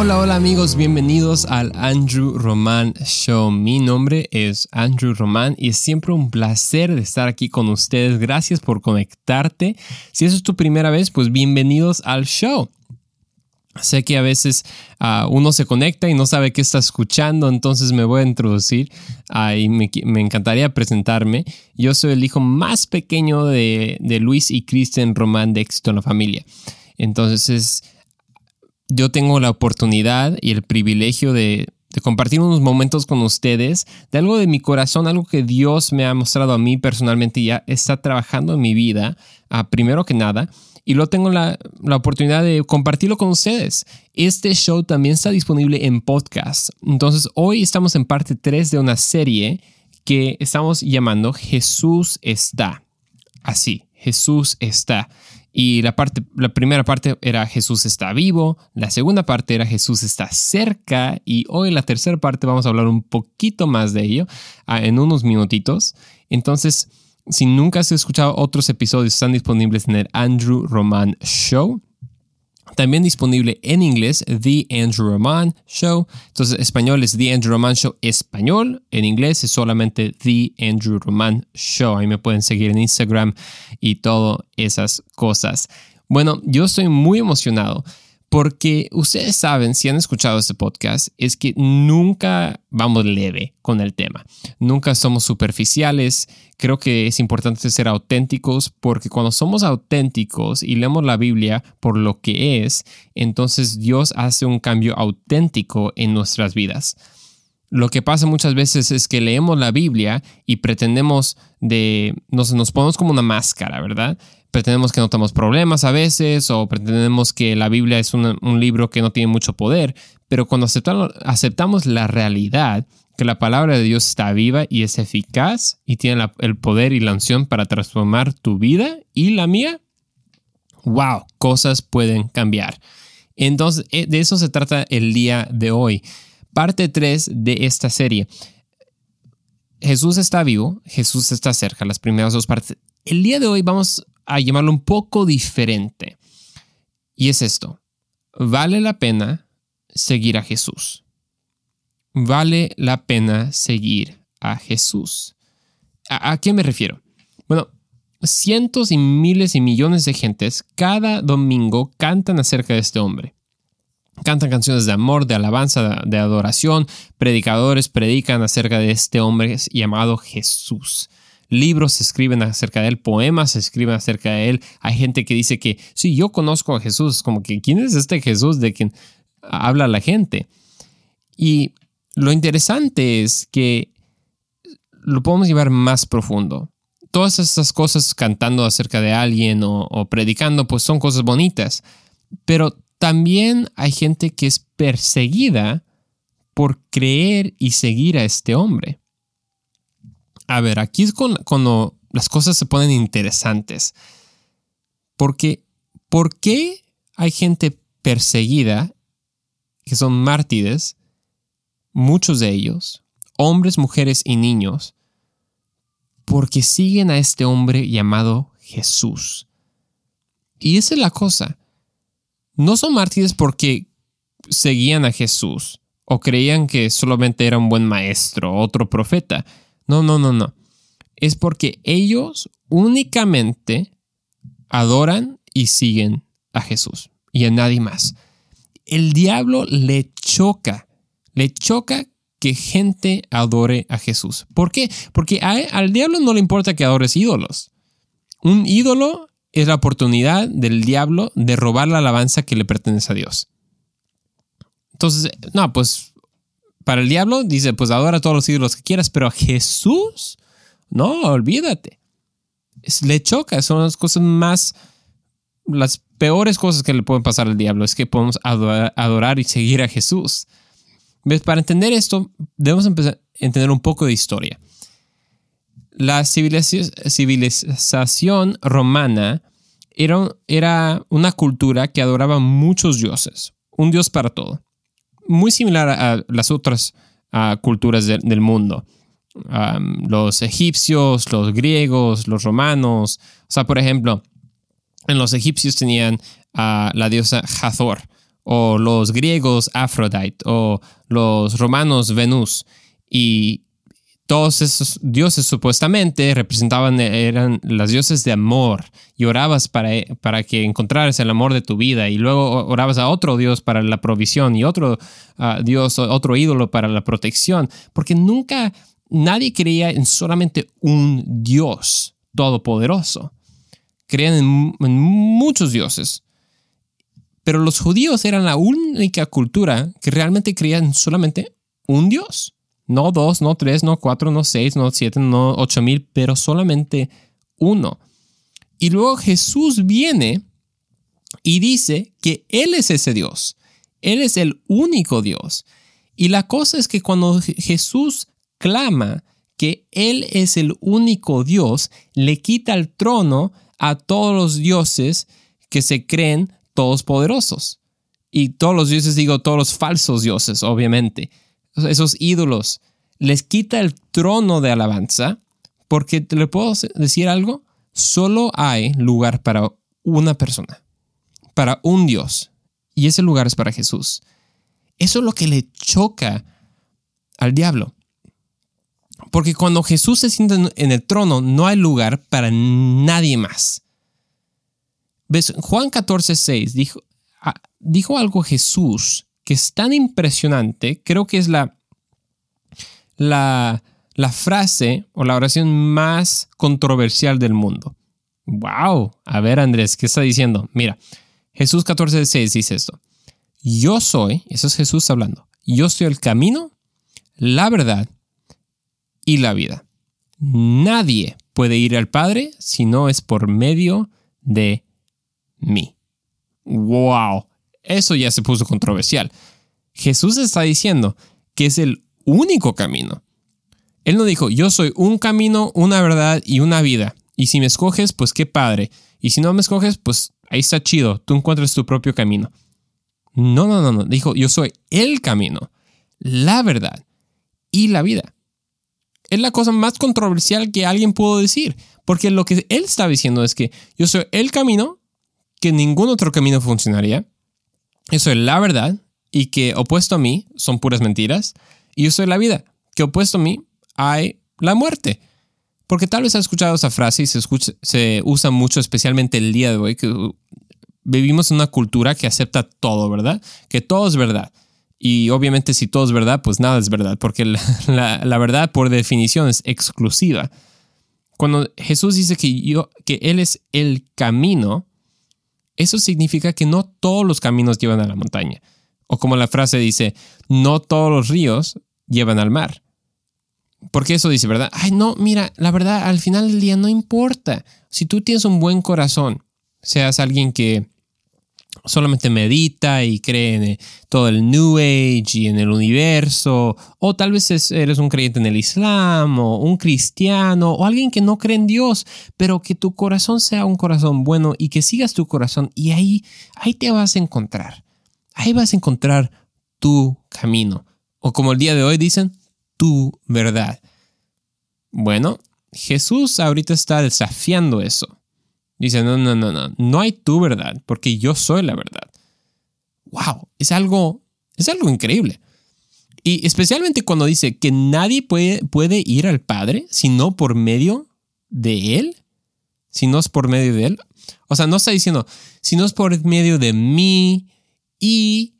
Hola, hola amigos, bienvenidos al Andrew Roman Show. Mi nombre es Andrew Roman y es siempre un placer estar aquí con ustedes. Gracias por conectarte. Si eso es tu primera vez, pues bienvenidos al show. Sé que a veces uh, uno se conecta y no sabe qué está escuchando, entonces me voy a introducir uh, me, encantaría presentarme. Yo soy el hijo más pequeño de, de Luis y Kristen Román de Éxito en la Familia. Entonces, yo tengo la oportunidad y el privilegio de, compartir unos momentos con ustedes de algo de mi corazón, algo que Dios me ha mostrado a mí personalmente y ya está trabajando en mi vida, uh, primero que nada y luego tengo la, la, oportunidad de compartirlo con ustedes. Este show también está disponible en podcast. Entonces, hoy estamos en parte 3 de una serie que estamos llamando Jesús está. Así, Jesús está. Y la, parte, la primera parte era Jesús está vivo, la segunda parte era Jesús está cerca y hoy la tercera parte vamos a hablar un poquito más de ello en unos minutitos. Entonces, si nunca has escuchado otros episodios, están disponibles en el Andrew Roman Show. También disponible en inglés, The Andrew Roman Show. Entonces, español es The Andrew Roman Show español. En inglés es solamente The Andrew Roman Show. Ahí me pueden seguir en Instagram y todas esas cosas. Bueno, yo estoy muy emocionado porque ustedes saben, si han escuchado este podcast, es que nunca vamos leve con el tema. Nunca somos superficiales. Creo que es importante ser auténticos porque cuando somos auténticos y leemos la Biblia por lo que es, entonces Dios hace un cambio auténtico en nuestras vidas. Lo que pasa muchas veces es que leemos la Biblia y pretendemos de, nos, nos ponemos como una máscara, ¿verdad? Pretendemos que no tenemos problemas a veces o pretendemos que la Biblia es un, libro que no tiene mucho poder, pero cuando aceptamos, la realidad, que la palabra de Dios está viva y es eficaz y tiene el poder y la unción para transformar tu vida y la mía, wow, cosas pueden cambiar. Entonces, eh, de eso se trata el día de hoy. Parte 3 de esta serie. Jesús está vivo, Jesús está cerca, las primeras dos partes. El día de hoy vamos a llamarlo un poco diferente. Y es esto. Vale la pena seguir a Jesús. Vale la pena seguir a Jesús. ¿A, qué me refiero? Bueno, cientos y miles y millones de gentes cada domingo cantan acerca de este hombre. Cantan canciones de amor, de alabanza, de adoración. Predicadores predican acerca de este hombre llamado Jesús libros se escriben acerca de él, poemas se escriben acerca de él. Hay gente que dice que, sí, yo conozco a Jesús, como que, ¿quién es este Jesús de quien habla la gente? Y lo interesante es que lo podemos llevar más profundo. Todas estas cosas cantando acerca de alguien o, o predicando, pues son cosas bonitas, pero también hay gente que es perseguida por creer y seguir a este hombre. A ver, aquí es cuando, las cosas se ponen interesantes. Porque, ¿por qué hay gente perseguida que son mártires? Muchos de ellos, hombres, mujeres y niños, porque siguen a este hombre llamado Jesús. Y esa es la cosa. No son mártires porque seguían a Jesús o creían que solamente era un buen maestro, otro profeta. No, no, no, no. Es porque ellos únicamente adoran y siguen a Jesús y a nadie más. El diablo le choca, le choca que gente adore a Jesús. ¿Por qué? Porque al diablo no le importa que adores ídolos. Un ídolo es la oportunidad del diablo de robar la alabanza que le pertenece a Dios. Entonces, no, pues para el diablo dice, pues adora todos los ídolos que quieras, pero a Jesús, no, olvídate. le choca, son las cosas más, las peores cosas que le pueden pasar al diablo, es que podemos adorar, y seguir a Jesús. ¿Ves? Para entender esto, debemos empezar a entender un poco de historia. La civilización romana era, era una cultura que adoraba muchos dioses, un dios para todo muy similar a las otras culturas del mundo. los egipcios, los griegos, los romanos. O sea, por ejemplo, en los egipcios tenían a la diosa Hathor o los griegos Aphrodite, o los romanos Venus. Y todos esos dioses supuestamente representaban, eran las dioses de amor y orabas para, para que encontraras el amor de tu vida y luego orabas a otro dios para la provisión y otro uh, dios, otro ídolo para la protección, porque nunca nadie creía en solamente un dios todopoderoso. Creían en, en muchos dioses. Pero los judíos eran la única cultura que realmente creían en solamente un dios. No dos, no tres, no cuatro, no seis, no siete, no ocho mil, pero solamente uno. Y luego Jesús viene y dice que Él es ese Dios. Él es el único Dios. Y la cosa es que cuando Jesús clama que Él es el único Dios, le quita el trono a todos los dioses que se creen todos poderosos. Y todos los dioses, digo, todos los falsos dioses, obviamente esos ídolos, les quita el trono de alabanza, porque te le puedo decir algo, solo hay lugar para una persona, para un Dios, y ese lugar es para Jesús. Eso es lo que le choca al diablo. Porque cuando Jesús se sienta en el trono, no hay lugar para nadie más. ¿Ves? Juan 14, 6 dijo, ah, dijo algo Jesús que es tan impresionante, creo que es la, la, la frase o la oración más controversial del mundo. ¡Wow! A ver, Andrés, ¿qué está diciendo? Mira, Jesús 14:6 dice esto. Yo soy, eso es Jesús hablando, yo soy el camino, la verdad y la vida. Nadie puede ir al Padre si no es por medio de mí. ¡Wow! Eso ya se puso controversial. Jesús está diciendo que es el único camino. Él no dijo, yo soy un camino, una verdad y una vida. Y si me escoges, pues qué padre. Y si no me escoges, pues ahí está chido, tú encuentras tu propio camino. No, no, no, no. Dijo, yo soy el camino, la verdad y la vida. Es la cosa más controversial que alguien pudo decir, porque lo que él está diciendo es que yo soy el camino, que ningún otro camino funcionaría, yo soy la verdad y que opuesto a mí son puras mentiras. Y yo soy la vida, que opuesto a mí hay la muerte. Porque tal vez has escuchado esa frase y se, usa mucho, especialmente el día de hoy, que vivimos en una cultura que acepta todo, ¿verdad? Que todo es verdad. Y obviamente si todo es verdad, pues nada es verdad, porque la, la, verdad por definición es exclusiva. Cuando Jesús dice que, yo, que Él es el camino, eso significa que no todos los caminos llevan a la montaña. O como la frase dice, no todos los ríos llevan al mar. Porque eso dice, ¿verdad? Ay, no, mira, la verdad, al final del día no importa. Si tú tienes un buen corazón, seas alguien que solamente medita y cree en todo el New Age y en el universo, o tal vez eres un creyente en el Islam, o un cristiano, o alguien que no cree en Dios, pero que tu corazón sea un corazón bueno y que sigas tu corazón y ahí, ahí te vas a encontrar. Ahí vas a encontrar tu camino, o como el día de hoy dicen, tu verdad. Bueno, Jesús ahorita está desafiando eso. Dice, no, no, no, no, no hay tu verdad, porque yo soy la verdad. Wow, es algo, es algo increíble. Y especialmente cuando dice que nadie puede, puede ir al Padre sino por medio de Él, si no es por medio de Él. O sea, no está diciendo, si no es por medio de mí y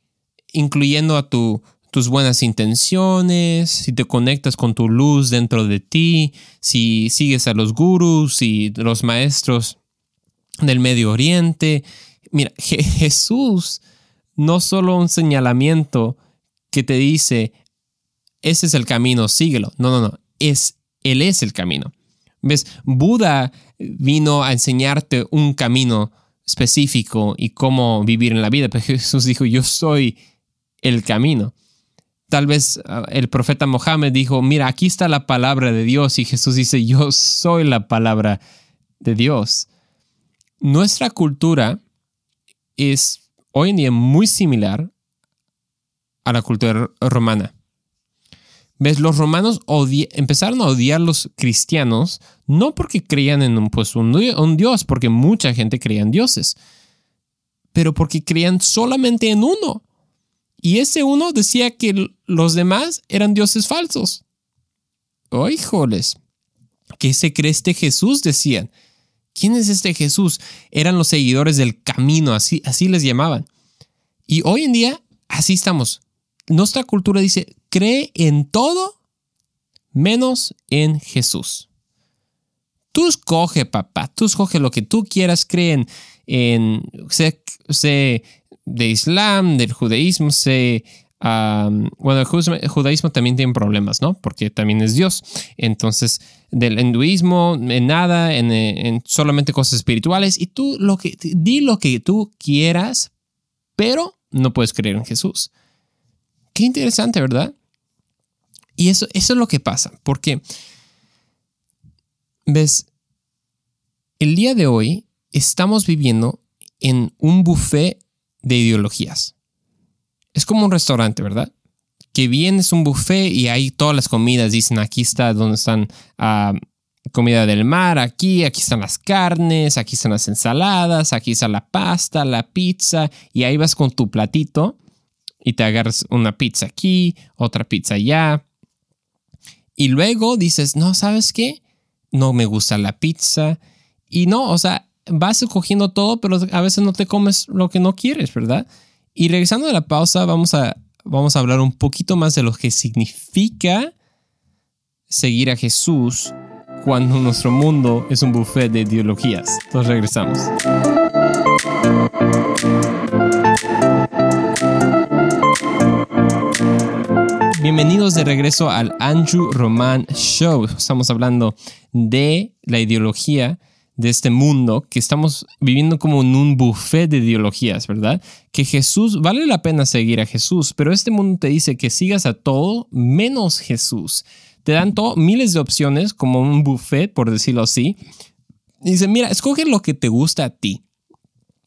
incluyendo a tu, tus buenas intenciones, si te conectas con tu luz dentro de ti, si sigues a los gurus y los maestros del Medio Oriente. Mira, Jesús no solo un señalamiento que te dice, ese es el camino, síguelo. No, no, no, es, Él es el camino. ¿Ves? Buda vino a enseñarte un camino específico y cómo vivir en la vida, pero Jesús dijo, yo soy el camino. Tal vez ah, el profeta Mohammed dijo, mira, aquí está la palabra de Dios y Jesús dice, yo soy la palabra de Dios nuestra cultura es hoy en día muy similar a la cultura romana. ¿Ves? Los romanos empezaron a odiar a los cristianos no porque creían en un, pues, un, dios, porque mucha gente creía en dioses. pero porque creían solamente en uno. Y ese uno decía que los demás eran dioses falsos. ¡Oh, híjoles! ¿Qué se cree este Jesús? Decían. ¿Quién es este Jesús? Eran los seguidores del camino, así, así les llamaban. Y hoy en día, así estamos. Nuestra cultura dice, cree en todo menos en Jesús. Tú escoge, papá, tú escoge lo que tú quieras, creen en, sé, de Islam, del judaísmo, sé, bueno, el judaísmo también tiene problemas, ¿no? Porque también es Dios. Entonces, del hinduismo, en nada, en, en, solamente cosas espirituales. Y tú lo que, di lo que tú quieras, pero no puedes creer en Jesús. Qué interesante, ¿verdad? Y eso es lo que pasa, porque, ves, el día de hoy estamos viviendo en un buffet de ideologías. Es como un restaurante, ¿verdad? Que bien es un buffet y hay todas las comidas. Dicen aquí está donde están ah, comida del mar, aquí, aquí están las carnes, aquí están las ensaladas, aquí está la pasta, la pizza. Y ahí vas con tu platito y te agarras una pizza aquí, otra pizza allá. Y luego dices, no, ¿sabes qué? No me gusta la pizza. Y no, o sea, vas escogiendo todo, pero a veces no te comes lo que no quieres, ¿verdad? Y regresando a la pausa, vamos a, vamos a hablar un poquito más de lo que significa seguir a Jesús cuando nuestro mundo es un buffet de ideologías. Entonces regresamos. Bienvenidos de regreso al Andrew Roman Show. Estamos hablando de la ideología de este mundo que estamos viviendo como en un buffet de ideologías, ¿verdad? Que Jesús, vale la pena seguir a Jesús, pero este mundo te dice que sigas a todo menos Jesús. Te dan todo, miles de opciones, como un buffet, por decirlo así. dice, mira, escoge lo que te gusta a ti.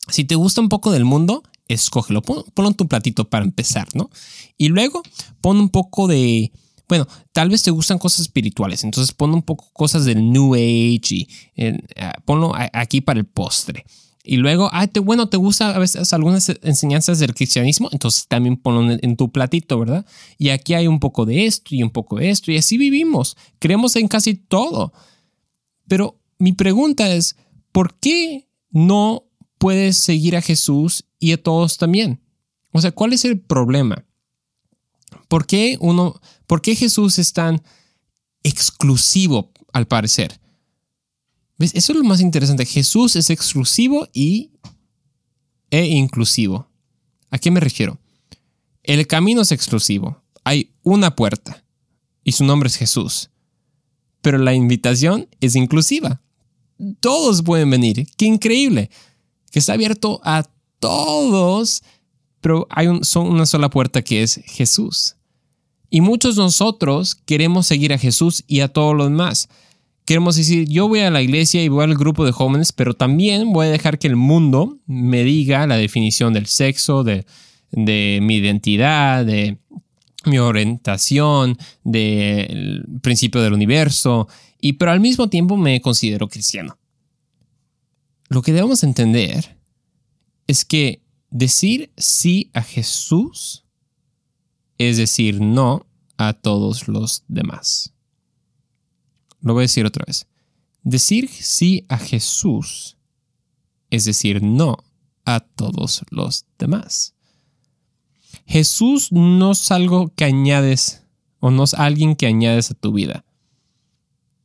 Si te gusta un poco del mundo, escógelo. ponlo en tu platito para empezar, ¿no? Y luego pon un poco de bueno, tal vez te gustan cosas espirituales, entonces pon un poco cosas del New Age y eh, ponlo aquí para el postre. Y luego, ah, te, bueno, te gusta a veces algunas enseñanzas del cristianismo, entonces también ponlo en, tu platito, ¿verdad? Y aquí hay un poco de esto y un poco de esto, y así vivimos. Creemos en casi todo. Pero mi pregunta es, ¿por qué no puedes seguir a Jesús y a todos también? O sea, ¿cuál es el problema? ¿Por qué uno, por qué Jesús es tan exclusivo al parecer? ¿Ves? Eso es lo más interesante. Jesús es exclusivo y e inclusivo. ¿A qué me refiero? El camino es exclusivo. Hay una puerta y su nombre es Jesús. Pero la invitación es inclusiva. Todos pueden venir. Qué increíble. Que está abierto a todos pero hay un, una sola puerta que es Jesús. Y muchos de nosotros queremos seguir a Jesús y a todos los demás. Queremos decir, yo voy a la iglesia y voy al grupo de jóvenes, pero también voy a dejar que el mundo me diga la definición del sexo, de, de mi identidad, de mi orientación, del principio del universo, y pero al mismo tiempo me considero cristiano. Lo que debemos entender es que Decir sí a Jesús es decir no a todos los demás. Lo voy a decir otra vez. Decir sí a Jesús es decir no a todos los demás. Jesús no es algo que añades o no es alguien que añades a tu vida.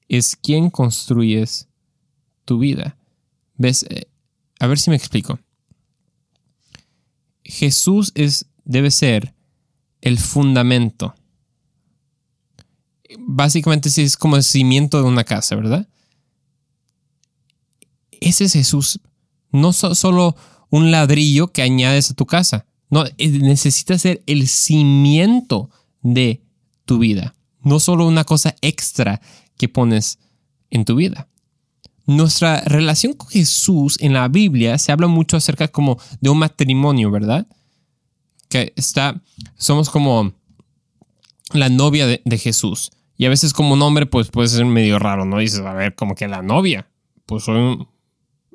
Es quien construyes tu vida. ¿Ves? Eh, a ver si me explico. Jesús es, debe ser el fundamento. Básicamente es como el cimiento de una casa, ¿verdad? Ese es Jesús. No solo un ladrillo que añades a tu casa. No, necesita ser el cimiento de tu vida. No solo una cosa extra que pones en tu vida nuestra relación con Jesús en la Biblia se habla mucho acerca como de un matrimonio, ¿verdad? Que está, somos como la novia de, Jesús. Y a veces como un hombre pues puede ser medio raro, ¿no? Dices, a ver, como que la novia. Pues soy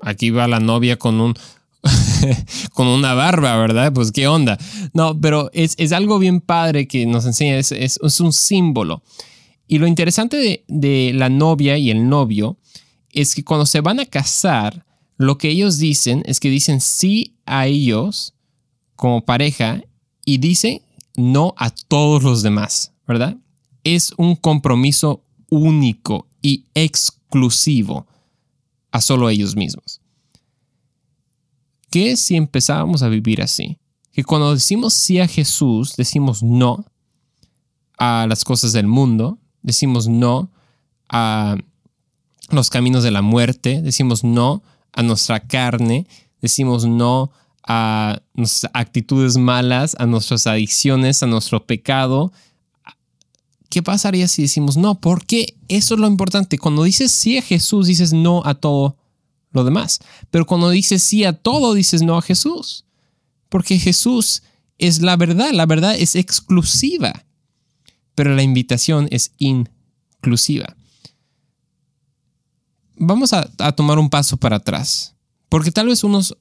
aquí va la novia con un, con una barba, ¿verdad? Pues qué onda. No, pero es, algo bien padre que nos enseña, es, es, un símbolo. Y lo interesante de, de la novia y el novio es que cuando se van a casar, lo que ellos dicen es que dicen sí a ellos como pareja y dicen no a todos los demás, ¿verdad? Es un compromiso único y exclusivo a solo ellos mismos. ¿Qué si empezábamos a vivir así? Que cuando decimos sí a Jesús, decimos no a las cosas del mundo, decimos no a los caminos de la muerte, decimos no a nuestra carne, decimos no a nuestras actitudes malas, a nuestras adicciones, a nuestro pecado. ¿Qué pasaría si decimos no? Porque eso es lo importante. Cuando dices sí a Jesús, dices no a todo lo demás. Pero cuando dices sí a todo, dices no a Jesús. Porque Jesús es la verdad. La verdad es exclusiva. Pero la invitación es inclusiva vamos a, tomar un paso para atrás. Porque tal vez unos,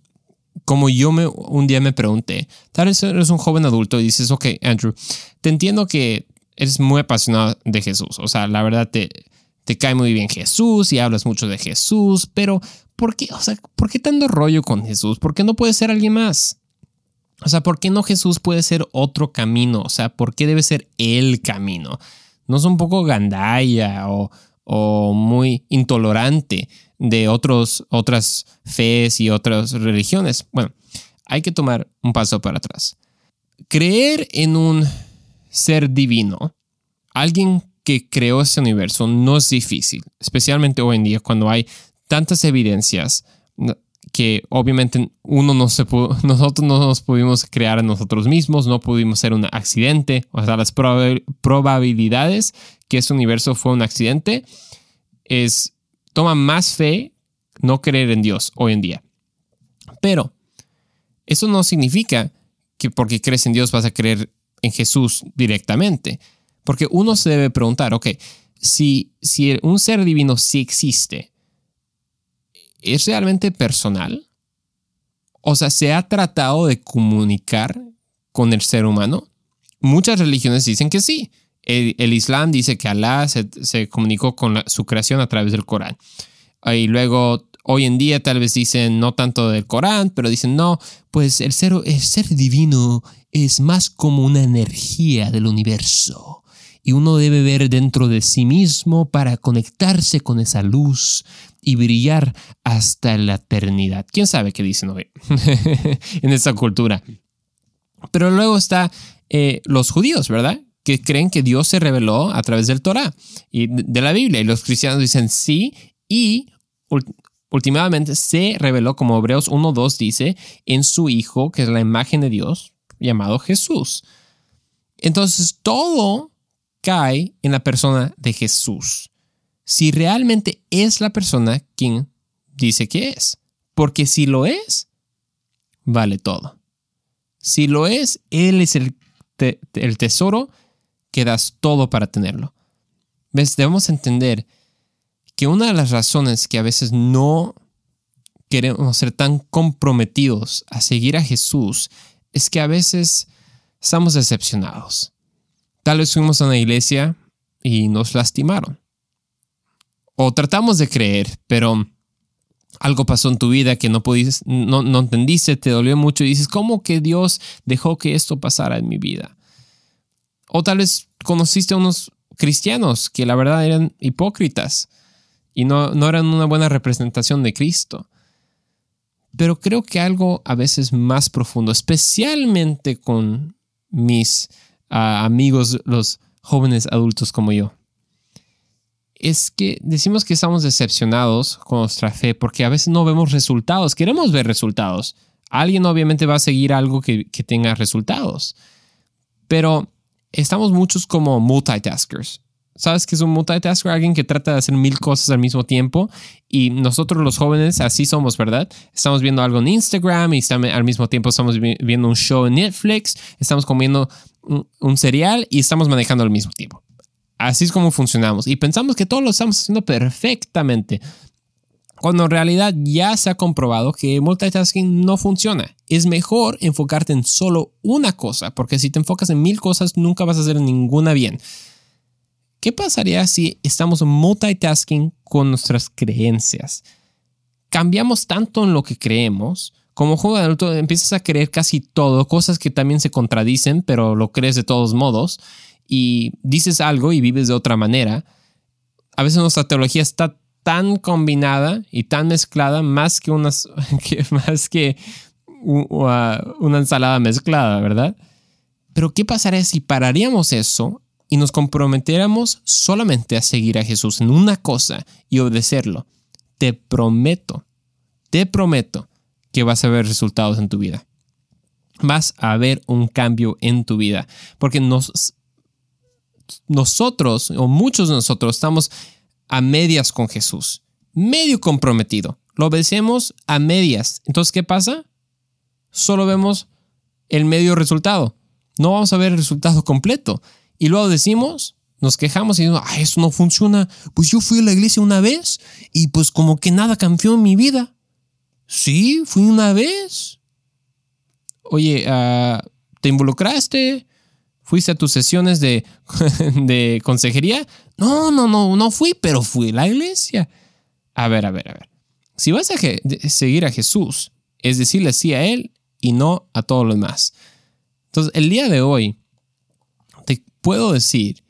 como yo me, un día me pregunté, tal vez eres un joven adulto y dices, ok, Andrew, te entiendo que eres muy apasionado de Jesús. O sea, la verdad te, te cae muy bien Jesús y hablas mucho de Jesús, pero ¿por qué, o sea, ¿por qué tanto rollo con Jesús? ¿Por qué no puede ser alguien más? O sea, ¿por qué no Jesús puede ser otro camino? O sea, ¿por qué debe ser el camino? ¿No es un poco gandaya o, o muy intolerante de otros, otras fees y otras religiones. Bueno, hay que tomar un paso para atrás. Creer en un ser divino, alguien que creó este universo, no es difícil, especialmente hoy en día cuando hay tantas evidencias que obviamente uno no se nosotros no nos pudimos crear a nosotros mismos, no pudimos ser un accidente, o sea, las probabilidades que este universo fue un accidente es, toma más fe no creer en Dios hoy en día. Pero eso no significa que porque crees en Dios vas a creer en Jesús directamente, porque uno se debe preguntar, ok, si, si un ser divino sí existe, ¿es realmente personal? O sea, ¿se ha tratado de comunicar con el ser humano? Muchas religiones dicen que sí. El, Islam dice que Alá se, comunicó con su creación a través del Corán. Y luego, hoy en día tal vez dicen no tanto del Corán, pero dicen no, pues el ser, ser divino es más como una energía del universo y uno debe ver dentro de sí mismo para conectarse con esa luz y brillar hasta la eternidad. ¿Quién sabe qué dicen hoy en esta cultura? Pero luego está eh, los judíos, ¿verdad? Que creen que Dios se reveló a través del Torah y de la Biblia. Y los cristianos dicen sí y últimamente se reveló, como Hebreos 1.2 dice, en su Hijo, que es la imagen de Dios, llamado Jesús. Entonces todo cae en la persona de Jesús. Si realmente es la persona quien dice que es. Porque si lo es, vale todo. Si lo es, Él es el, el tesoro que das todo para tenerlo. ¿Ves? Debemos entender que una de las razones que a veces no queremos ser tan comprometidos a seguir a Jesús es que a veces estamos decepcionados. Tal vez fuimos a una iglesia y nos lastimaron. O tratamos de creer, pero algo pasó en tu vida que no, pudiste, no, no entendiste, te dolió mucho y dices, ¿cómo que Dios dejó que esto pasara en mi vida? O tal vez conociste a unos cristianos que la verdad eran hipócritas y no, no eran una buena representación de Cristo. Pero creo que algo a veces más profundo, especialmente con mis amigos, los jóvenes adultos como yo. Es que decimos que estamos decepcionados con nuestra fe porque a veces no vemos resultados. Queremos ver resultados. Alguien obviamente va a seguir algo que, que tenga resultados. Pero estamos muchos como multitaskers. ¿Sabes qué es un multitasker? Alguien que trata de hacer mil cosas al mismo tiempo. Y nosotros los jóvenes así somos, ¿verdad? Estamos viendo algo en Instagram y al mismo tiempo estamos viendo un show en Netflix, estamos comiendo un, cereal y estamos manejando al mismo tiempo. Así es como funcionamos. Y pensamos que todo lo estamos haciendo perfectamente. Cuando en realidad ya se ha comprobado que multitasking no funciona. Es mejor enfocarte en solo una cosa, porque si te enfocas en mil cosas nunca vas a hacer ninguna bien. ¿Qué pasaría si estamos multitasking con nuestras creencias? Cambiamos tanto en lo que creemos, como joven adulto empiezas a creer casi todo, cosas que también se contradicen, pero lo crees de todos modos, y dices algo y vives de otra manera. A veces nuestra teología está tan combinada y tan mezclada más que, unas, más que una ensalada mezclada, ¿verdad? Pero ¿qué pasaría si pararíamos eso y nos comprometiéramos solamente a seguir a Jesús en una cosa y obedecerlo? Te prometo, te prometo que vas a ver resultados en tu vida. Vas a ver un cambio en tu vida. Porque nos, nosotros, o muchos de nosotros, estamos a medias con Jesús, medio comprometido. Lo obedecemos a medias. Entonces, ¿qué pasa? Solo vemos el medio resultado. No vamos a ver el resultado completo. Y luego decimos, nos quejamos y decimos, ah, eso no funciona. Pues yo fui a la iglesia una vez y pues como que nada cambió en mi vida. Sí, fui una vez. Oye, ah, ¿te involucraste? ¿Fuiste a tus sesiones de, de consejería? No, no, no, no fui, pero fui a la iglesia. A ver, a ver, a ver. Si vas a seguir a Jesús, es decirle sí a Él y no a todo lo demás. Entonces, el día de hoy, te puedo decir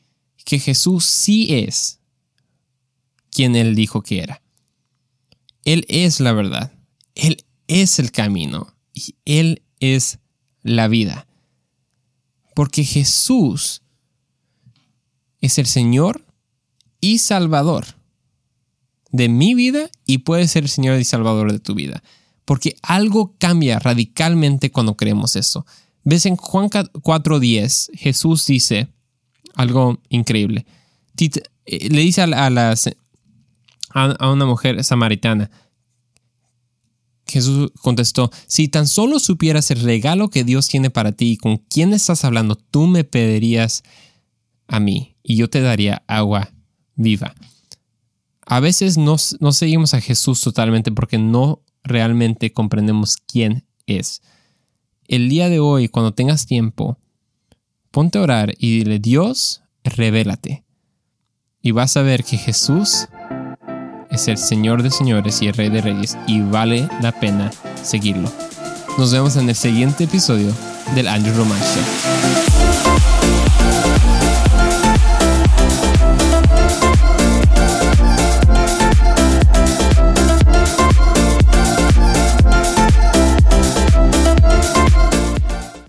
que Jesús sí es quien Él dijo que era. Él es la verdad. Él es el camino y Él es la vida. Porque Jesús es el Señor y Salvador de mi vida y puede ser el Señor y Salvador de tu vida. Porque algo cambia radicalmente cuando creemos eso. Ves en Juan 4.10, Jesús dice algo increíble. Eh, le dice a, a una mujer samaritana, Jesús contestó, si tan solo supieras el regalo que Dios tiene para ti y con quién estás hablando, tú me pedirías a mí y yo te daría agua viva. A veces no, no seguimos a Jesús totalmente porque no realmente comprendemos quién es. El día de hoy, cuando tengas tiempo, ponte a orar y dile, Dios, revélate. Y vas a ver que Jesús es el Señor de señores y el Rey de reyes y vale la pena seguirlo. Nos vemos en el siguiente episodio del Andrew Roman Show.